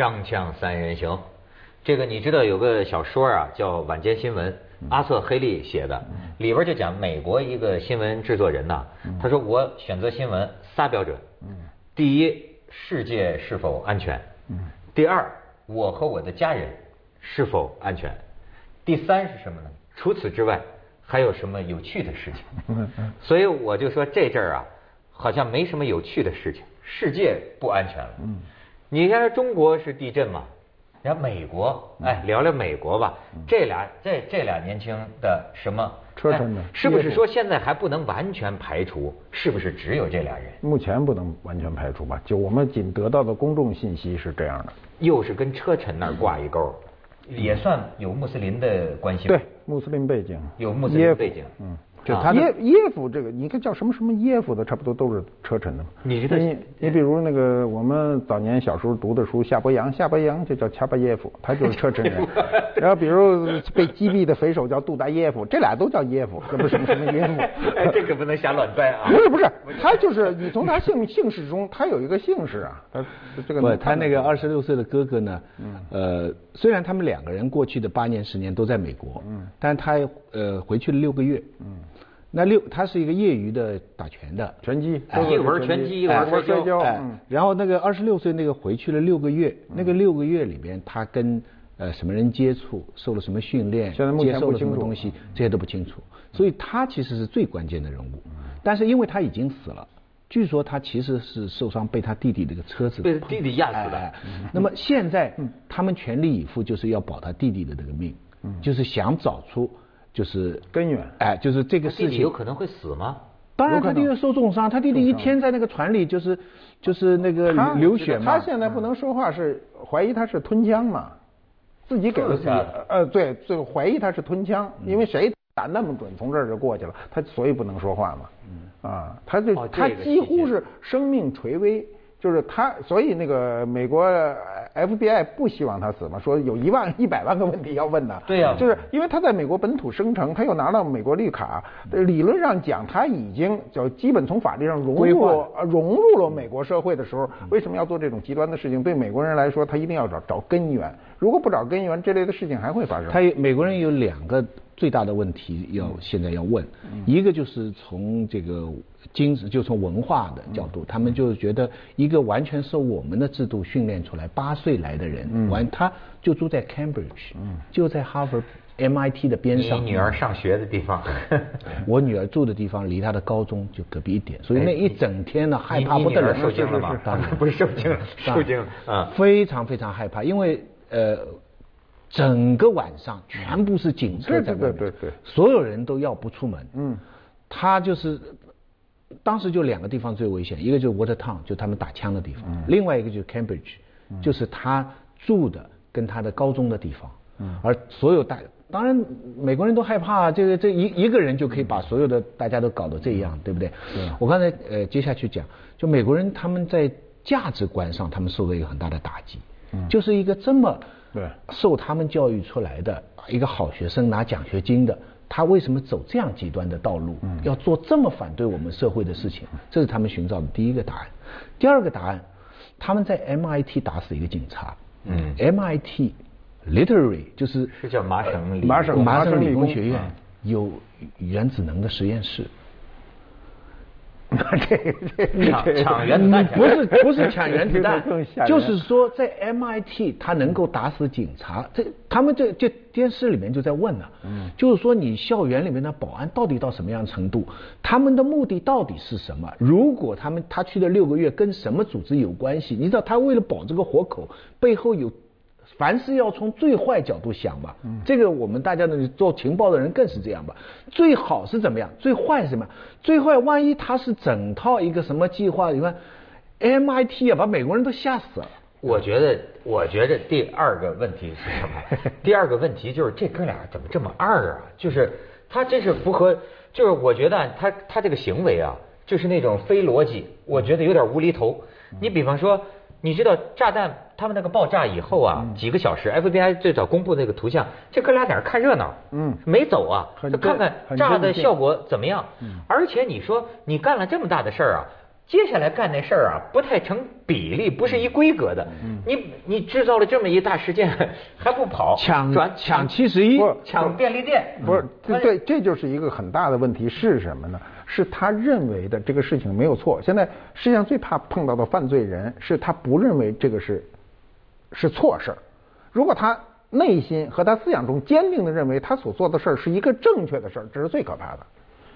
锵锵三人行，这个你知道有个小说啊，叫《晚间新闻》，阿瑟·黑利写的，里边就讲美国一个新闻制作人呐，他说我选择新闻仨标准，第一，世界是否安全？第二，我和我的家人是否安全？第三是什么呢？除此之外，还有什么有趣的事情？所以我就说这阵儿啊，好像没什么有趣的事情，世界不安全了。你看中国是地震嘛？然后美国，哎，聊聊美国吧。这俩这这俩年轻的什么车臣的哎是不是说现在还不能完全排除？是不是只有这俩人？目前不能完全排除吧？就我们仅得到的公众信息是这样的。又是跟车臣那儿挂一钩，也算有穆斯林的关系吧。对，穆斯林背景，有穆斯林背景。嗯，就他耶耶夫这个，你看叫什么什么耶夫的，差不多都是车臣的嘛。你你你比如那个我们早年小时候读的书，夏伯阳，夏伯阳就叫恰巴耶夫，他就是车臣人。然后比如被击毙的匪首叫杜达耶夫，这俩都叫耶夫，这不是什么什么耶夫。哎，这可不能瞎乱掰啊！不是不是，他就是你从他姓姓氏中，他有一个姓氏啊，他这个不，他那个二十六岁的哥哥呢，呃，虽然他们两个人过去的八年十年都在美国，嗯，但他呃回去了六个月，嗯，那六他是一个业余的打拳的，拳击，哎一会儿拳击一会儿摔跤然后那个二十六岁那个回去了六个月，那个六个月里边他跟呃什么人接触，受了什么训练，现在目前接受了什么东西，这些都不清楚，所以他其实是最关键的人物，但是因为他已经死了。据说他其实是受伤，被他弟弟这个车子被弟弟压死的哎哎那么现在他们全力以赴，就是要保他弟弟的这个命，就是想找出就是根源哎，就是这个弟弟事情有可能会死吗？当然，他弟弟受重伤，他弟弟一天在那个船里就是就是那个他流血嘛。他现在不能说话，是怀疑他是吞枪嘛，自己给了自己，呃，对，最后怀疑他是吞枪，因为谁打那么准，从这儿就过去了，他所以不能说话嘛。啊，他就他几乎是生命垂危。就是他，所以那个美国呃 FBI 不希望他死嘛，说有一万一百万个问题要问呢。对呀就是因为他在美国本土生成，他又拿到美国绿卡，呃理论上讲他已经就基本从法律上融入融入了美国社会的时候，为什么要做这种极端的事情？对美国人来说，他一定要找找根源。如果不找根源，这类的事情还会发生。他美国人有两个最大的问题要现在要问，一个就是从这个精神，就从文化的角度，他们就是觉得一个完全受我们的制度训练出来，八岁来的人，完他就住在 Cambridge，就在哈佛 MIT 的边上。你上。女儿上学的地方，我女儿住的地方离她的高中就隔壁一点，所以那一整天呢害怕不得了。受惊了吗？当然。不是受惊了，受惊了啊！非常非常害怕，因为呃，整个晚上全部是警车在外面，对对对对。所有人都要不出门。嗯，他就是当时就两个地方最危险，一个就是 Watertown，就他们打枪的地方，嗯。另外一个就是 Cambridge，、就是他住的跟他的高中的地方。嗯，而所有大当然美国人都害怕，这个这一一个人就可以把所有的大家都搞得这样，对不对？我刚才呃接下去讲，就美国人他们在价值观上他们受了一个很大的打击，就是一个这么对受他们教育出来的一个好学生拿奖学金的，他为什么走这样极端的道路？要做这么反对我们社会的事情？这是他们寻找的第一个答案。第二个答案，他们在 MIT 打死一个警察。嗯，MIT literally 就是是叫麻省理麻省麻省理工学院有原子能的实验室。这个这抢抢原子弹不是不是抢原子弹就是说在 MIT 他能够打死警察，这他们这这电视里面就在问了，嗯，就是说你校园里面的保安到底到什么样程度，他们的目的到底是什么？如果他们他去的六个月跟什么组织有关系？你知道他为了保这个活口，背后有。凡事要从最坏角度想吧，这个我们大家呢做情报的人更是这样吧。最好是怎么样？最坏是什么？最坏万一他是整套一个什么计划？你看 MIT 啊，把美国人都吓死了。我觉得，我觉得第二个问题是什么？第二个问题就是这哥俩怎么这么二啊？就是他这是符合，就是我觉得他他这个行为啊，就是那种非逻辑，我觉得有点无厘头。你比方说，你知道炸弹他们那个爆炸以后啊，几个小时，FBI 最早公布那个图像，这哥俩在那儿看热闹，嗯。没走啊，就看看炸的效果怎么样。嗯。而且你说你干了这么大的事儿啊，接下来干那事儿啊，不太成比例，不是一规格的。嗯。你你制造了这么一大事件，还不跑，抢转抢七十一，抢便利店，不是对对，这就是一个很大的问题是什么呢？是他认为的这个事情没有错。现在世界上最怕碰到的犯罪人是他不认为这个是是错事儿。如果他内心和他思想中坚定的认为他所做的事儿是一个正确的事儿，这是最可怕的。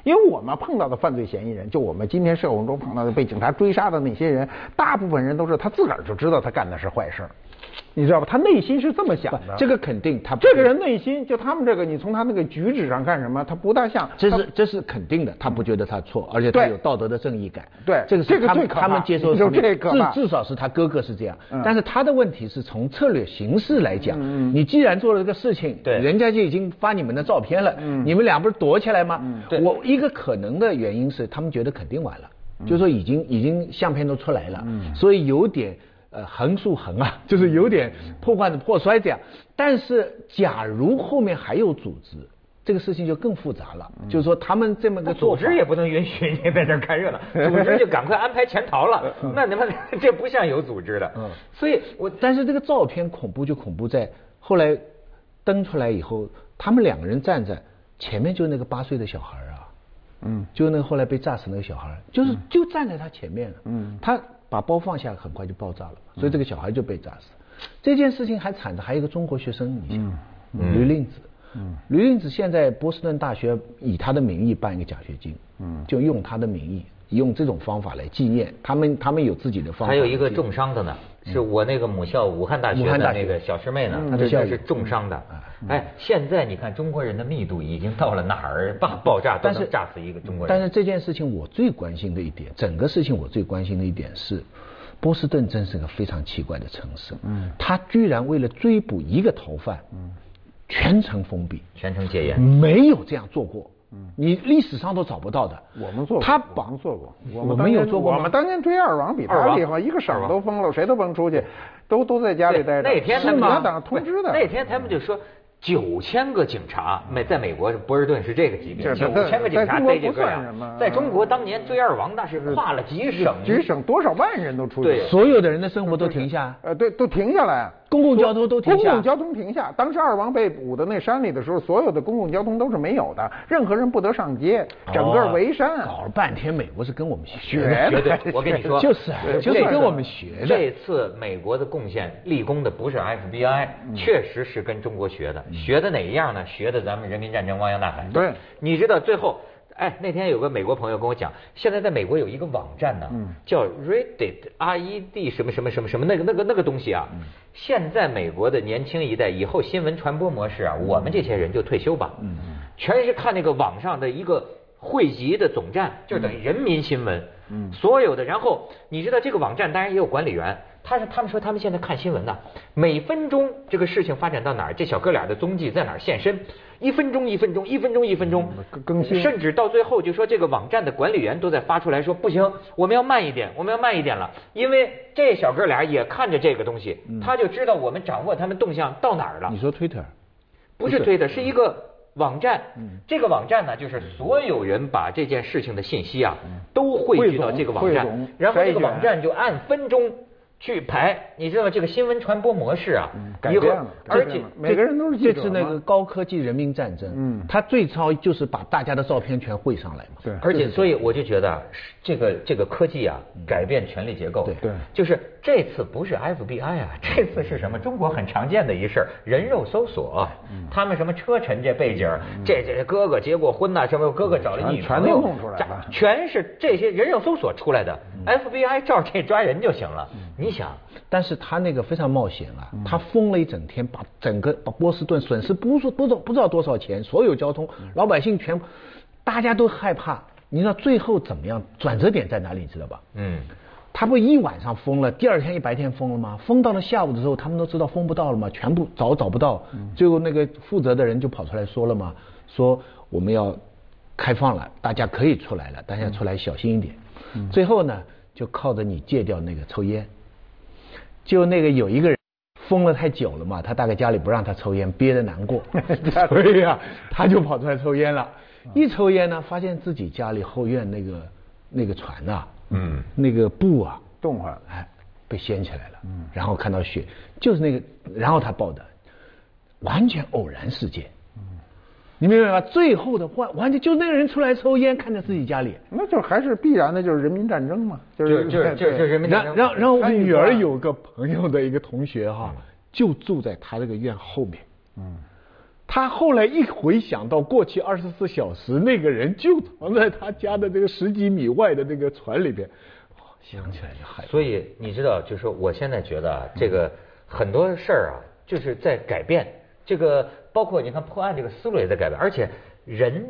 因为我们碰到的犯罪嫌疑人，就我们今天社会中碰到的被警察追杀的那些人，大部分人都是他自个儿就知道他干的是坏事。你知道吧？他内心是这么想的。这个肯定，他这个人内心就他们这个，你从他那个举止上看什么？他不大像。这是这是肯定的，他不觉得他错，而且他有道德的正义感。对，这个是他们他们接受的这个至至少是他哥哥是这样。但是他的问题是从策略形式来讲，你既然做了这个事情，对，人家就已经发你们的照片了，你们俩不是躲起来吗？对。我一个可能的原因是，他们觉得肯定完了，就是说已经已经相片都出来了，所以有点。呃，横竖横啊，就是有点破罐子破摔这样。但是，假如后面还有组织，这个事情就更复杂了。就是说，他们这么个组织也不能允许你在这看热闹，组织就赶快安排潜逃了。那你们 这不像有组织的。嗯。所以我，但是这个照片恐怖就恐怖在后来登出来以后，他们两个人站在前面，就那个八岁的小孩啊，嗯，就那个后来被炸死那个小孩，就是就站在他前面了。嗯。他。把包放下，很快就爆炸了，所以这个小孩就被炸死。这件事情还惨的，还有一个中国学生，你想，吕令子，吕令子现在波士顿大学以他的名义办一个奖学金，就用他的名义，用这种方法来纪念。他们，他们有自己的方法。还有一个重伤的呢，是我那个母校武汉大学的那个小师妹呢，她这是重伤的。哎，现在你看中国人的密度已经到了哪儿？爆爆炸都能炸死一个中国人。但是这件事情我最关心的一点，整个事情我最关心的一点是，波士顿真是个非常奇怪的城市。嗯。他居然为了追捕一个逃犯，嗯，全城封闭，全城戒严，没有这样做过。嗯。你历史上都找不到的。我们做过。他帮做过。我们有做过我们当年追二王比他厉害，一个省都封了，谁都不能出去，都都在家里待着。那天他们党通知的。那天他们就说。九千个警察，美在美国波士顿是这个级别，九千个警察逮这个呀，在中国当年追二王那是跨了几省，几省多少万人都出去，对，所有的人的生活都停下，呃，对，都停下来。公共交通都停下，公共交通停下。当时二王被捕的那山里的时候，所有的公共交通都是没有的，任何人不得上街，整个围山。搞了半天，美国是跟我们学的。对，我跟你 说，就是就是跟我们学的。这次美国的贡献立功的不是 FBI，确实是跟中国学的。学的哪一样呢？学的咱们人民战争汪洋大海。对，你知道最后。哎，那天有个美国朋友跟我讲，现在在美国有一个网站呢，叫 Reddit，R E D 什么什么什么什么那个那个那个东西啊。现在美国的年轻一代以后新闻传播模式啊，我们这些人就退休吧，全是看那个网上的一个汇集的总站，就等于人民新闻。嗯所有的，然后你知道这个网站当然也有管理员。他是他们说他们现在看新闻呢，每分钟这个事情发展到哪儿，这小哥俩的踪迹在哪儿现身，一分钟一分钟一分钟一分钟更新，甚至到最后就说这个网站的管理员都在发出来说不行，我们要慢一点，我们要慢一点了，因为这小哥俩也看着这个东西，他就知道我们掌握他们动向到哪儿了。你说 Twitter，不是 Twitter，是。一个网站，这个网站呢就是所有人把这件事情的信息啊都汇聚到这个网站，然后这个网站就按分钟。去排，你知道这个新闻传播模式啊，改变了，而且每个人都是这次那个高科技人民战争，嗯，他最超就是把大家的照片全汇上来嘛，对，而且所以我就觉得这个这个科技啊，改变权力结构，对，就是这次不是 FBI 啊，这次是什么？中国很常见的一事人肉搜索，他们什么车臣这背景，这这哥哥结过婚呐，什么哥哥找了女朋友，全弄出来了，全是这些人肉搜索出来的，FBI 照这抓人就行了，你。想，但是他那个非常冒险啊，他封了一整天，把整个把波士顿损失不说不知道不知道多少钱，所有交通老百姓全，大家都害怕。你知道最后怎么样？转折点在哪里？你知道吧？嗯，他不一晚上封了，第二天一白天封了吗？封到了下午的时候，他们都知道封不到了吗？全部找找不到，最后那个负责的人就跑出来说了嘛，说我们要开放了，大家可以出来了，大家出来小心一点。最后呢，就靠着你戒掉那个抽烟。就那个有一个人封了太久了嘛，他大概家里不让他抽烟，憋得难过，所以啊，他就跑出来抽烟了。一抽烟呢，发现自己家里后院那个那个船呐，嗯，那个布啊，动坏了，哎，被掀起来了，嗯。然后看到血，就是那个，然后他报的，完全偶然事件。你明白吗？最后的完完全就那个人出来抽烟，看着自己家里，那就还是必然的，就是人民战争嘛，就是就是就是人民战争。然后然后我女儿有个朋友的一个同学哈，就住在他这个院后面。嗯。他后来一回想到过去二十四小时，那个人就藏在他家的这个十几米外的那个船里边，想起来就害怕。所以你知道，就是我现在觉得啊，这个很多事儿啊，就是在改变。这个包括你看破案这个思路也在改变，而且人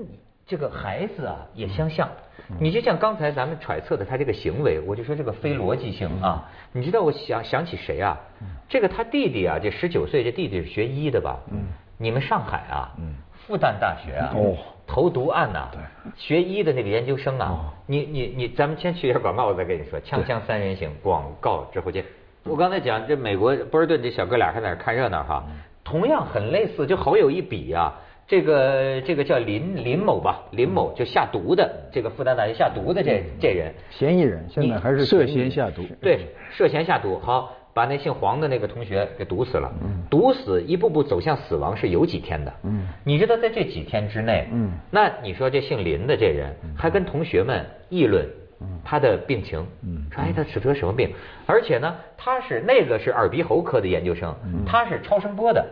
这个孩子啊也相像。你就像刚才咱们揣测的他这个行为，我就说这个非逻辑性啊。你知道我想想起谁啊？这个他弟弟啊，这十九岁这弟弟是学医的吧？嗯。你们上海啊，复旦大学啊，投毒案呐，学医的那个研究生啊，你你你，咱们先去一下广告，我再跟你说。锵锵三人行，广告之后见。我刚才讲这美国波士顿这小哥俩还在那看热闹哈，同样很类似，就好有一比啊。这个这个叫林林某吧，林某就下毒的，这个复旦大学下毒的这这人，嫌疑人现在还是涉嫌下毒，对，涉嫌下毒，好。把那姓黄的那个同学给毒死了，毒死一步步走向死亡是有几天的。嗯。你知道在这几天之内，嗯。那你说这姓林的这人还跟同学们议论他的病情，说哎他是得什么病？而且呢，他是那个是耳鼻喉科的研究生，他是超声波的，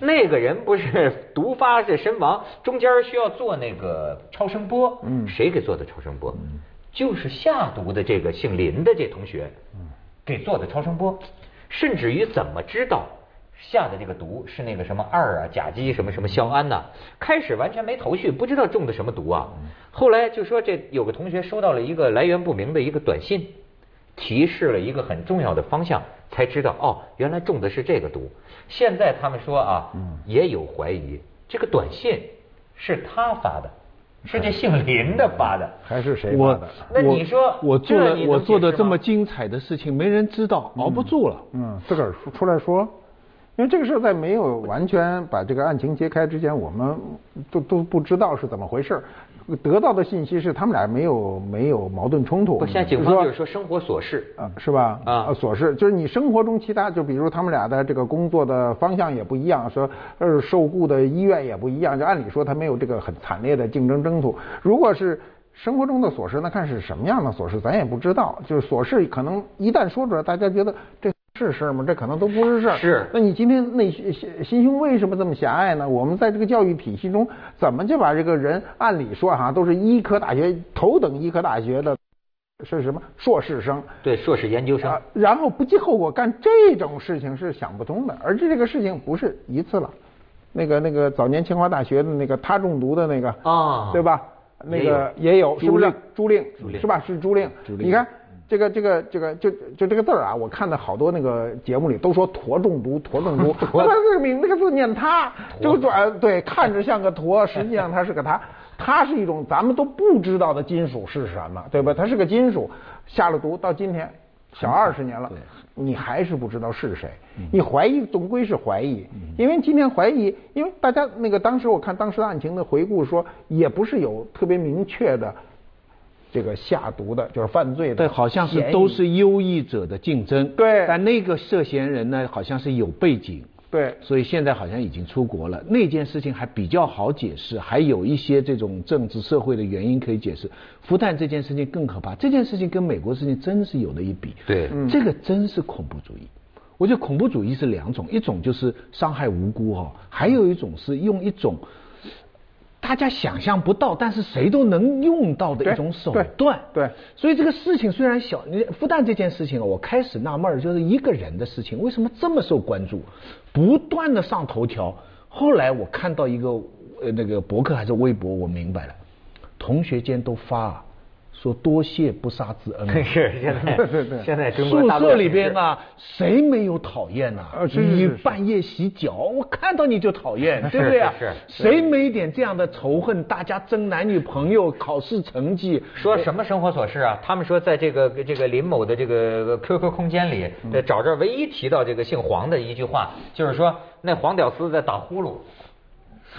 那个人不是毒发是身亡，中间需要做那个超声波，谁给做的超声波？就是下毒的这个姓林的这同学给做的超声波。甚至于怎么知道下的这个毒是那个什么二啊甲基什么什么硝胺呐？开始完全没头绪，不知道中的什么毒啊。后来就说这有个同学收到了一个来源不明的一个短信，提示了一个很重要的方向，才知道哦，原来中的是这个毒。现在他们说啊，也有怀疑，这个短信是他发的。是这姓 林的发的，还是谁发的？那你说我做了我做的这么精彩的事情，没人知道，熬不住了。嗯，自个儿出来说，因为这个事在没有完全把这个案情揭开之前，我们都都不知道是怎么回事。得到的信息是他们俩没有没有矛盾冲突。不，现在警方就是说生活琐事啊，是吧？啊，琐事就是你生活中其他，就比如他们俩的这个工作的方向也不一样，说呃受雇的医院也不一样，就按理说他没有这个很惨烈的竞争争突。如果是生活中的琐事，那看是什么样的琐事，咱也不知道。就是琐事可能一旦说出来，大家觉得这。是事儿吗？这可能都不是事儿。是。那你今天内心心胸为什么这么狭隘呢？我们在这个教育体系中，怎么就把这个人按理说哈，都是医科大学头等医科大学的，是什么硕士生？对，硕士研究生。然后不计后果干这种事情是想不通的。而且这个事情不是一次了。那个那个早年清华大学的那个他中毒的那个啊，对吧？那个也有，是不是？朱令，是吧？是朱令。你看。这个这个这个就就这个字儿啊，我看到好多那个节目里都说驼中毒，驼中毒，那个名那个字念他，就转对，看着像个驼，实际上它是个它，它是一种咱们都不知道的金属是什么，对吧？它是个金属，下了毒到今天小二十年了，你还是不知道是谁，你怀疑总归是怀疑，因为今天怀疑，因为大家那个当时我看当时的案情的回顾说，也不是有特别明确的。这个下毒的，就是犯罪的，对，好像是都是优异者的竞争，对。但那个涉嫌人呢，好像是有背景，对。所以现在好像已经出国了。那件事情还比较好解释，还有一些这种政治社会的原因可以解释。复旦这件事情更可怕，这件事情跟美国事情真是有的一比。对，这个真是恐怖主义。我觉得恐怖主义是两种，一种就是伤害无辜哈，还有一种是用一种。大家想象不到，但是谁都能用到的一种手段。对，所以这个事情虽然小，你复旦这件事情，我开始纳闷就是一个人的事情，为什么这么受关注，不断的上头条。后来我看到一个呃那个博客还是微博，我明白了，同学间都发。说多谢不杀之恩。是现在，现在宿舍里边啊，谁没有讨厌呐？你半夜洗脚，我看到你就讨厌，对不对啊？是。谁没点这样的仇恨？大家争男女朋友、考试成绩，说什么生活琐事啊？他们说在这个这个林某的这个 QQ 空间里，找这唯一提到这个姓黄的一句话，就是说那黄屌丝在打呼噜，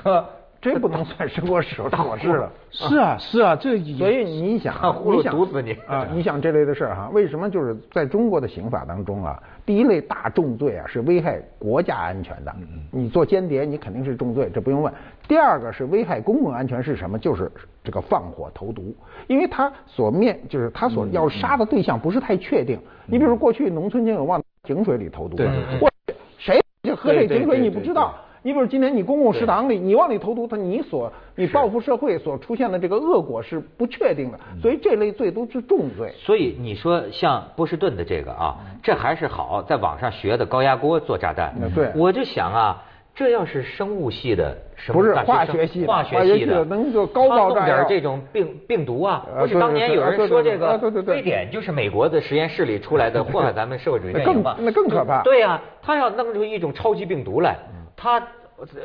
说。这不能算生活琐琐事了。是啊，是啊，这所以你想你想毒死你啊！你想这类的事儿哈，为什么就是在中国的刑法当中啊，第一类大重罪啊是危害国家安全的，你做间谍你肯定是重罪，这不用问。第二个是危害公共安全是什么？就是这个放火投毒，因为他所面就是他所要杀的对象不是太确定。你比如说过去农村就有往井水里投毒的，我谁就喝这对对井水你对对不知道。你比如今天你公共食堂里，你往里投毒，它你所你报复社会所出现的这个恶果是不确定的，所以这类罪都是重罪。所以你说像波士顿的这个啊，这还是好，在网上学的高压锅做炸弹。嗯。对。我就想啊，这要是生物系的什么不是化学系的化化学系的的能做高爆炸点这种病病毒啊，不是当年有人说这个非典就是美国的实验室里出来的 祸害咱们社会主义阵营嘛？那更那更可怕。对呀，他要弄出一种超级病毒来，他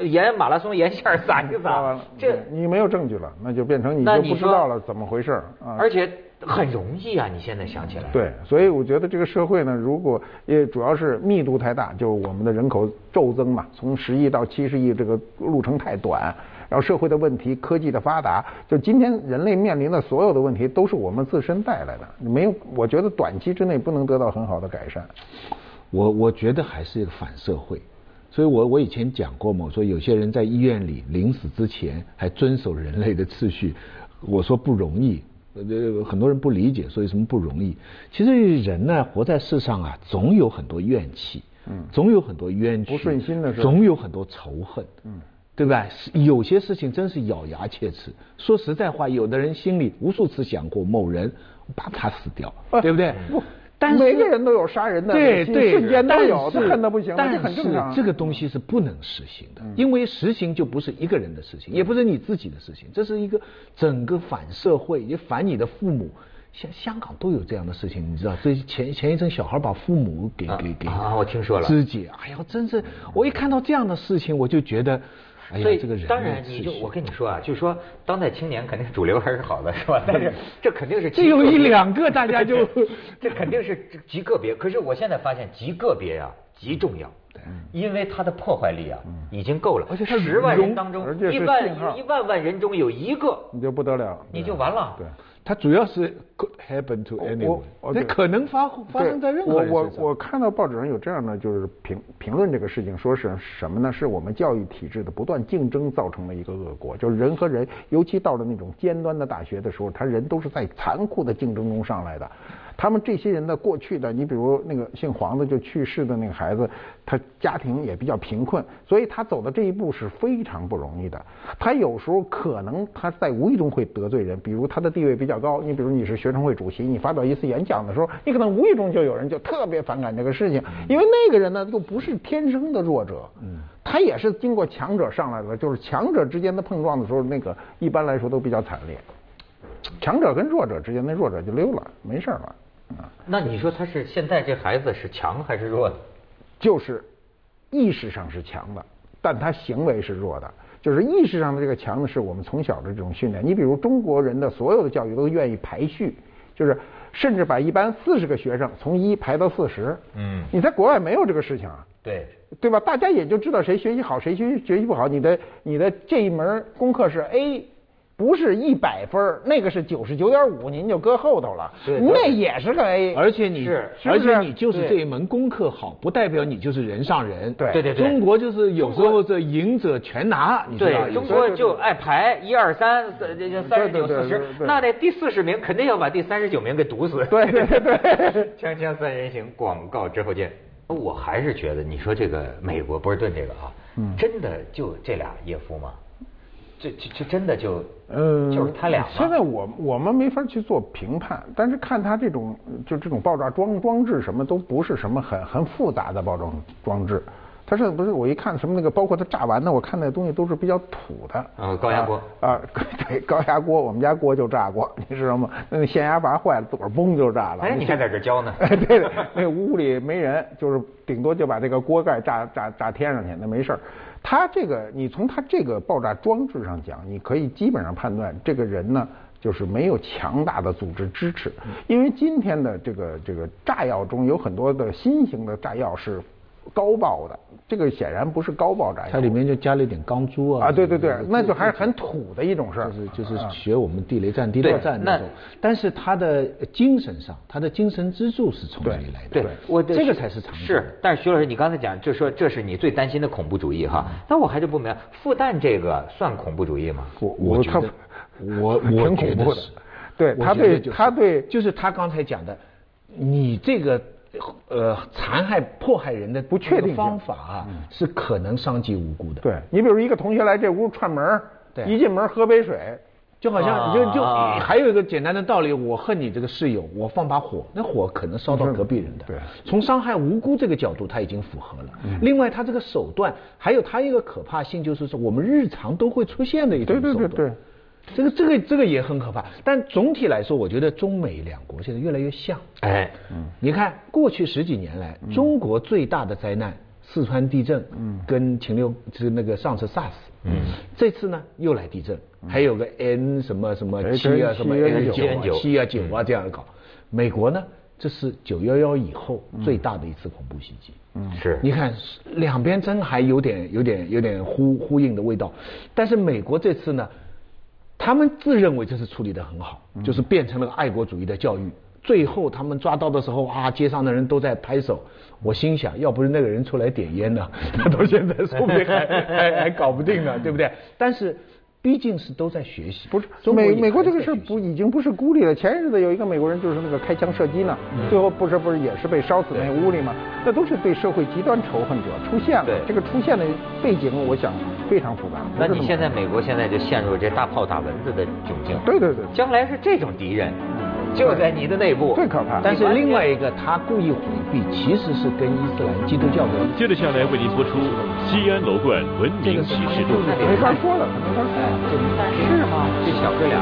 沿马拉松沿线撒一撒 完了，，这你没有证据了，那就变成你就不知道了怎么回事啊。而且很容易啊！你现在想起来，对，所以我觉得这个社会呢，如果也主要是密度太大，就是我们的人口骤增嘛，从十亿到七十亿这个路程太短，然后社会的问题、科技的发达，就今天人类面临的所有的问题都是我们自身带来的，没有，我觉得短期之内不能得到很好的改善。我我觉得还是一个反社会，所以我我以前讲过嘛，我说有些人在医院里临死之前还遵守人类的秩序，我说不容易，呃，很多人不理解，所以什么不容易？其实人呢，活在世上啊，总有很多怨气，嗯，总有很多冤屈，不顺心的事总有很多仇恨，嗯。对吧？有些事情真是咬牙切齿。说实在话，有的人心里无数次想过某人把他死掉，对不对？不但是每个人都有杀人的心对对，瞬间都有，都恨得不行，但这很正常。嗯是这个东西是不能实行的，因为实行就不是一个人的事情，也不是你自己的事情，这是一个整个反社会，也反你的父母。像香港都有这样的事情，你知道？这前前一阵小孩把父母给啊给给啊我听说了自己，哎呀，真是我一看到这样的事情，我就觉得，哎所以，这个人当然，你就我跟你说啊，就是说，当代青年肯定是主流还是好的，是吧？但是这肯定是这有一两个大家就 这肯定是极个别。可是我现在发现极个别呀、极重要。因为它的破坏力啊，已经够了。而且它十万人当中一万一万万人中有一个，你就不得了，你就完了。对。它主要是 could happen to anyone，这可能发发生在任何人我身上。我我看到报纸上有这样的就是评评论这个事情，说是什么呢？是我们教育体制的不断竞争造成的一个恶果，就是人和人，尤其到了那种尖端的大学的时候，他人都是在残酷的竞争中上来的。他们这些人的过去的，你比如那个姓黄的就去世的那个孩子，他家庭也比较贫困，所以他走的这一步是非常不容易的。他有时候可能他在无意中会得罪人，比如他的地位比较高，你比如你是学生会主席，你发表一次演讲的时候，你可能无意中就有人就特别反感这个事情，因为那个人呢又不是天生的弱者，嗯，他也是经过强者上来的，就是强者之间的碰撞的时候，那个一般来说都比较惨烈。强者跟弱者之间，那弱者就溜了，没事了。啊，那你说他是现在这孩子是强还是弱呢？就是意识上是强的，但他行为是弱的。就是意识上的这个强呢，是我们从小的这种训练。你比如中国人的所有的教育都愿意排序，就是甚至把一班四十个学生从一排到四十。嗯你在国外没有这个事情啊。对，对吧？大家也就知道谁学习好，谁学习学习不好。你的你的这一门功课是 A，不是一百分儿那个是九十九点五，您就搁后头了。对那也是个 A。而且你是是是而且你就是这一门功课好，不代表你就是人上人。对对对对中国就是有时候这赢者全拿，你知道对，有时候中国就爱排一二三，这这三十九四十那得第四十名肯定要把第三十九名给堵死。对对对对 锵锵三人行，广告之后见。我还是觉得，你说这个美国波士顿这个啊，嗯真的就这俩耶夫吗？这这这真的就，嗯，就是他俩吗？现在我我们没法去做评判，但是看他这种就这种爆炸装装置什么都不是什么很很复杂的爆炸装置。他是不是我一看什么那个，包括他炸完的，我看那东西都是比较土的。嗯高压锅啊，啊对，高压锅，我们家锅就炸过，你知道吗？那个限压阀坏了，自个儿嘣就炸了。哎，你还在这教呢？哎，对的，那屋里没人，就是顶多就把这个锅盖炸炸炸天上去，那没事儿。他这个，你从他这个爆炸装置上讲，你可以基本上判断这个人呢，就是没有强大的组织支持，因为今天的这个这个炸药中有很多的新型的炸药是高爆的，这个显然不是高爆炸药。它里面就加了一点钢珠啊。啊，对对对，那就还是很土的一种事儿。就是就是学我们地雷战、地道战那种。但是它的精神上，它的精神支柱是从哪里来的。对，我这个才是常是。但是徐老师，你刚才讲，就说这是你最担心的恐怖主义哈。那我还是不明白，复旦这个算恐怖主义吗？我我觉得，我我觉得是。对他对他对，就是他刚才讲的，你这个呃残害迫害人的不确定方法啊，是可能伤及无辜的。对你比如一个同学来这屋串门，一进门喝杯水，就好像就就还有一个简单的道理，我恨你这个室友，我放把火，那火可能烧到隔壁人的。对，从伤害无辜这个角度，他已经符合了。另外，他这个手段还有他一个可怕性，就是说我们日常都会出现的一种手段。对对对对。这个这个这个也很可怕，但总体来说，我觉得中美两国现在越来越像。哎，嗯，你看过去十几年来，中国最大的灾难四川地震，嗯，跟禽流就是那个上次 SARS，嗯，这次呢又来地震，还有个 N 什么什么七啊什么 N 九七啊九啊这样搞。美国呢，这是九幺幺以后最大的一次恐怖袭击。嗯，是。你看两边真还有点有点有点呼呼应的味道，但是美国这次呢？他们自认为这是处理的很好，就是变成了爱国主义的教育。最后他们抓到的时候啊，街上的人都在拍手。我心想，要不是那个人出来点烟呢，他 到现在说不定还还还搞不定呢，对不对？但是。毕竟是都在学习，不是美美国这个事不已经不是孤立了。前日子有一个美国人就是那个开枪射击呢，最后不是不是也是被烧死那屋里吗？那都是对社会极端仇恨者出现了。这个出现的背景，我想非常复杂。那你现在美国现在就陷入这大炮打蚊子的窘境。对对对，将来是这种敌人。就在你的内部，最可怕。但是另外一个，他故意回避，其实是跟伊斯兰基督教的。接着下来为您播出《西安楼冠文明启示录》。没法说了，没法说。是吗？这小哥俩。